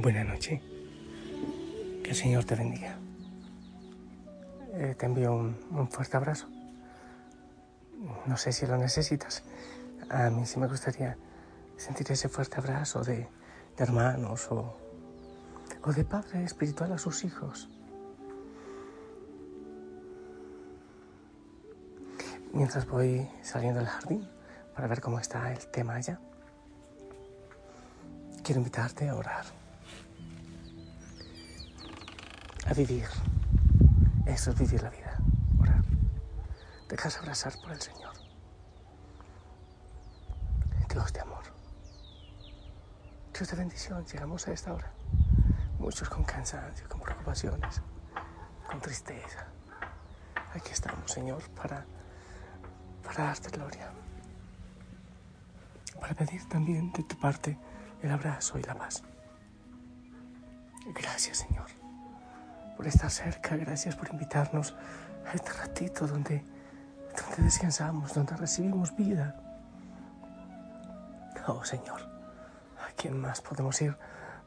Buenas noches. Que el Señor te bendiga. Eh, te envío un, fuerte abrazo. No sé si lo necesitas. A mí sí me gustaría sentir ese fuerte abrazo de, de hermanos o, o de padre espiritual a sus hijos. Mientras voy saliendo del jardín para ver cómo está el tema allá, quiero invitarte a orar. A vivir. Eso es vivir la vida, orar. Dejarse abrazar por el Señor. Dios de amor. Dios de bendición. Llegamos a esta hora. Muchos con cansancio, con preocupaciones, con tristeza. Aquí estamos, Señor, para, para darte gloria. Para pedir también de tu parte el abrazo y la paz. Gracias, Señor por estar cerca, gracias por invitarnos a este ratito donde, donde descansamos, donde recibimos vida. Oh Señor, ¿a quién más podemos ir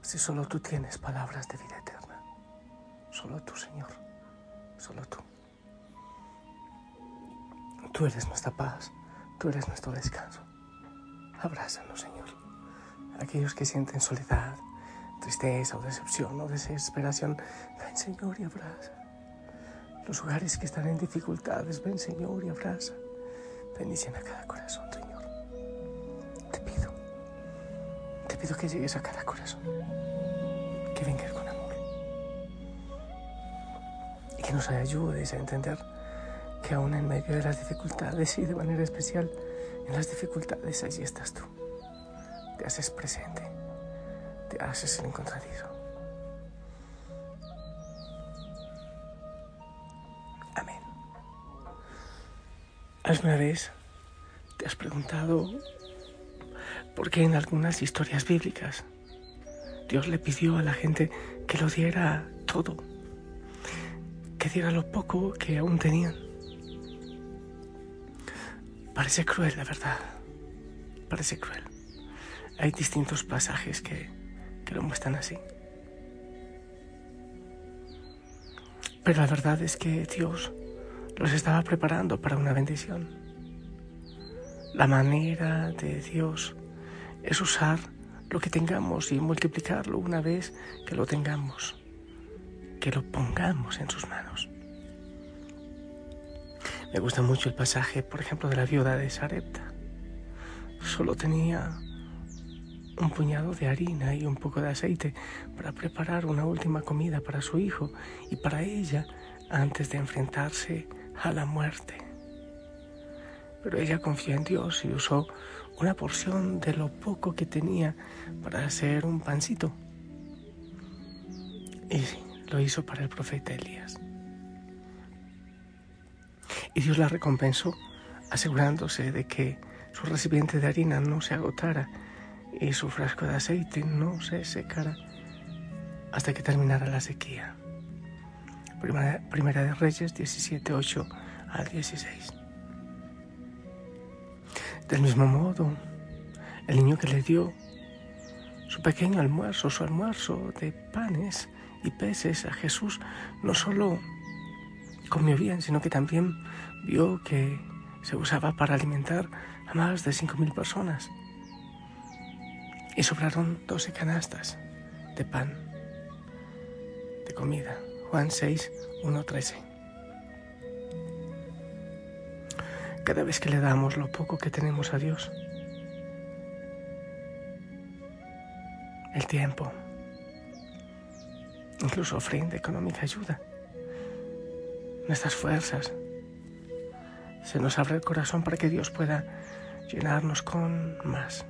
si solo tú tienes palabras de vida eterna? Solo tú, Señor, solo tú. Tú eres nuestra paz, tú eres nuestro descanso. Abrázanos, Señor. Aquellos que sienten soledad, tristeza o decepción o desesperación, ven Señor y abraza. Los hogares que están en dificultades, ven Señor y abraza. Bendición a cada corazón, Señor. Te pido, te pido que llegues a cada corazón, que vengas con amor y que nos ayudes a entender que aún en medio de las dificultades y de manera especial en las dificultades allí estás tú. Te haces presente te haces el encontradizo. Amén. ¿Alguna vez te has preguntado por qué en algunas historias bíblicas Dios le pidió a la gente que lo diera todo, que diera lo poco que aún tenían? Parece cruel, la verdad. Parece cruel. Hay distintos pasajes que lo muestran así. Pero la verdad es que Dios los estaba preparando para una bendición. La manera de Dios es usar lo que tengamos y multiplicarlo una vez que lo tengamos, que lo pongamos en sus manos. Me gusta mucho el pasaje, por ejemplo, de la viuda de Sarepta. Solo tenía un puñado de harina y un poco de aceite para preparar una última comida para su hijo y para ella antes de enfrentarse a la muerte. Pero ella confió en Dios y usó una porción de lo poco que tenía para hacer un pancito. Y lo hizo para el profeta Elías. Y Dios la recompensó asegurándose de que su recipiente de harina no se agotara y su frasco de aceite no se secara hasta que terminara la sequía. Primera, de Reyes 17, 8 al 16. Del mismo modo, el niño que le dio su pequeño almuerzo, su almuerzo de panes y peces a Jesús, no solo comió bien, sino que también vio que se usaba para alimentar a más de cinco mil personas y sobraron doce canastas de pan, de comida. Juan 6, 1, 13. Cada vez que le damos lo poco que tenemos a Dios, el tiempo, incluso ofrenda económica ayuda, nuestras fuerzas, se nos abre el corazón para que Dios pueda llenarnos con más.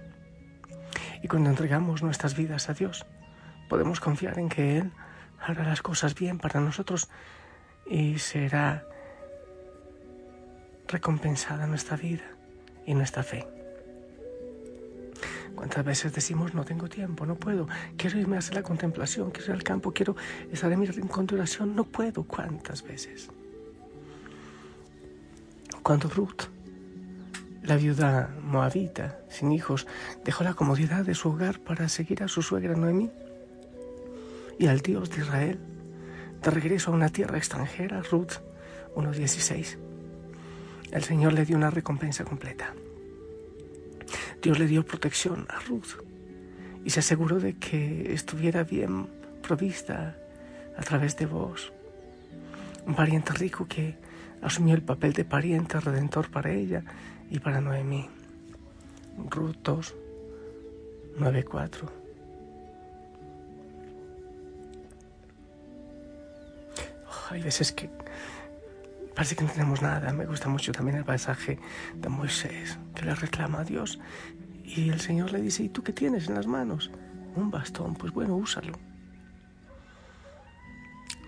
Y cuando entregamos nuestras vidas a Dios, podemos confiar en que Él hará las cosas bien para nosotros y será recompensada nuestra vida y nuestra fe. ¿Cuántas veces decimos no tengo tiempo, no puedo, quiero irme a hacer la contemplación, quiero ir al campo, quiero estar en mi rincón de oración, no puedo? ¿Cuántas veces? Cuando Ruth la viuda moabita, sin hijos, dejó la comodidad de su hogar para seguir a su suegra Noemí. y al Dios de Israel de regreso a una tierra extranjera, Ruth 1.16. El Señor le dio una recompensa completa. Dios le dio protección a Ruth y se aseguró de que estuviera bien provista a través de vos. Un pariente rico que asumió el papel de pariente redentor para ella y para Noemí. Ruth 2, 9, 4. hay veces que parece que no tenemos nada. Me gusta mucho también el pasaje de Moisés, que le reclama a Dios. Y el Señor le dice, ¿y tú qué tienes en las manos? Un bastón, pues bueno, úsalo.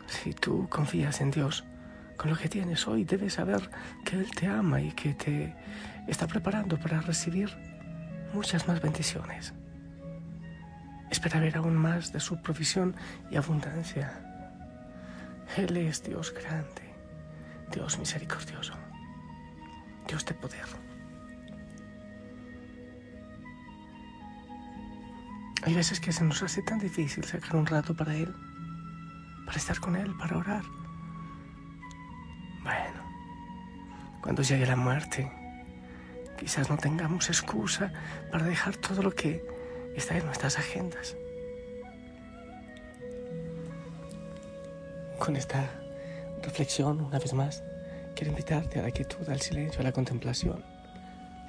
Si tú confías en Dios con lo que tienes hoy, debes saber que Él te ama y que te está preparando para recibir muchas más bendiciones. Espera ver aún más de su provisión y abundancia. Él es Dios grande, Dios misericordioso, Dios de poder. Hay veces que se nos hace tan difícil sacar un rato para Él, para estar con Él, para orar. Cuando llegue la muerte, quizás no tengamos excusa para dejar todo lo que está en nuestras agendas. Con esta reflexión, una vez más, quiero invitarte a la quietud, al silencio, a la contemplación,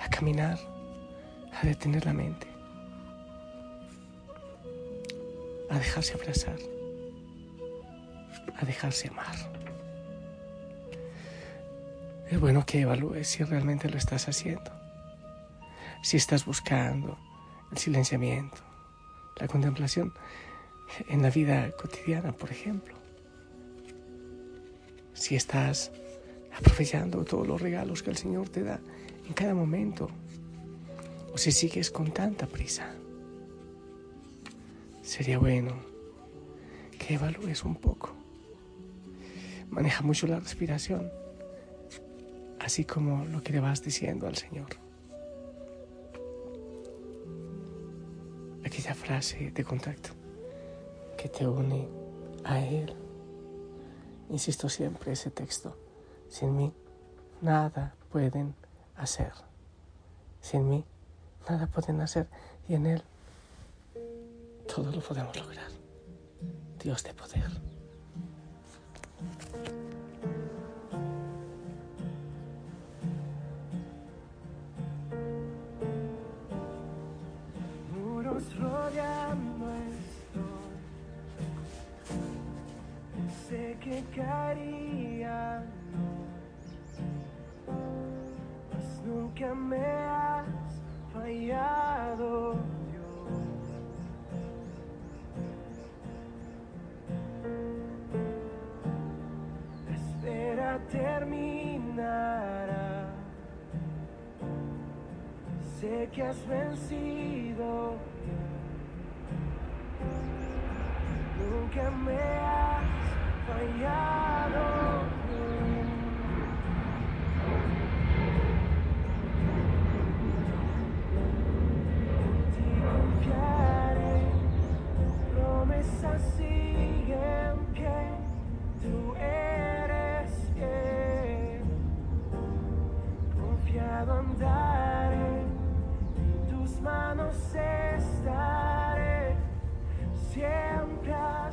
a caminar, a detener la mente, a dejarse abrazar, a dejarse amar. Es bueno que evalúes si realmente lo estás haciendo, si estás buscando el silenciamiento, la contemplación en la vida cotidiana, por ejemplo si estás aprovechando todos los regalos que el Señor te da en cada momento, o si sigues con tanta prisa. Sería bueno que evalúes un poco. Maneja mucho la respiración, así como lo que le vas diciendo al Señor. Aquella frase de contacto que te une a Él Insisto siempre ese texto. Sin mí nada pueden hacer. Sin mí nada pueden hacer y en Él todo lo podemos lograr. Dios de poder. Que has vencido. Nunca me has fallado.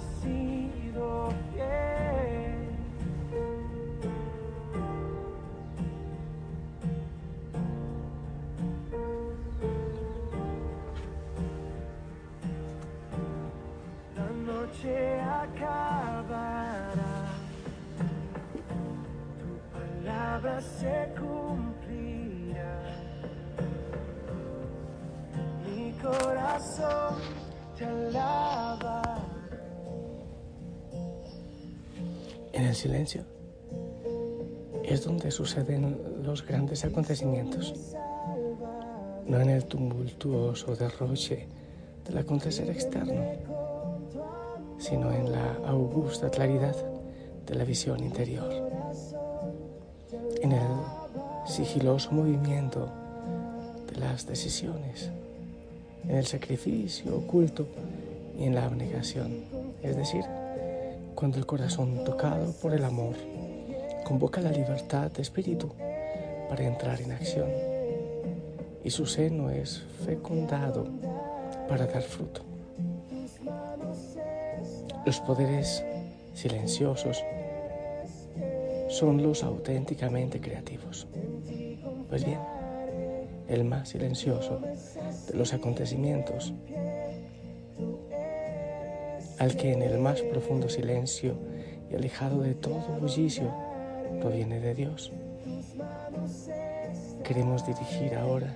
Siempre así. se cumplirá. Mi corazón te alaba. En el silencio. Es donde suceden los grandes acontecimientos, no en el tumultuoso derroche del acontecer externo, sino en la augusta claridad de la visión interior. En el sigiloso movimiento de las decisiones, en el sacrificio oculto y en la abnegación, es decir, cuando el corazón tocado por el amor convoca la libertad de espíritu para entrar en acción y su seno es fecundado para dar fruto. Los poderes silenciosos son los auténticamente creativos. Pues bien, el más silencioso de los acontecimientos, al que en el más profundo silencio y alejado de todo bullicio proviene de Dios. Queremos dirigir ahora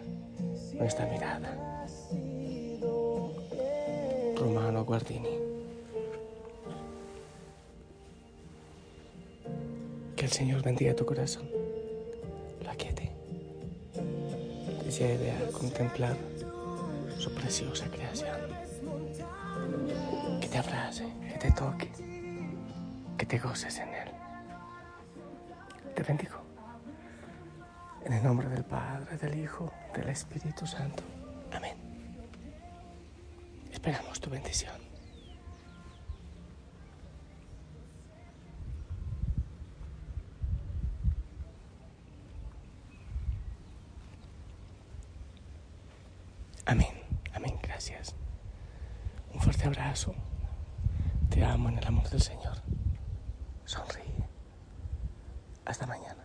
nuestra mirada. Romano Guardini. Que el Señor bendiga tu corazón, lo aquiete, te lleve a contemplar su preciosa creación, que te abrace, que te toque, que te goces en Él. Te bendigo. En el nombre del Padre, del Hijo, del Espíritu Santo. Amén. Esperamos tu bendición. Amén, gracias. Un fuerte abrazo. Te amo en el amor del Señor. Sonríe. Hasta mañana.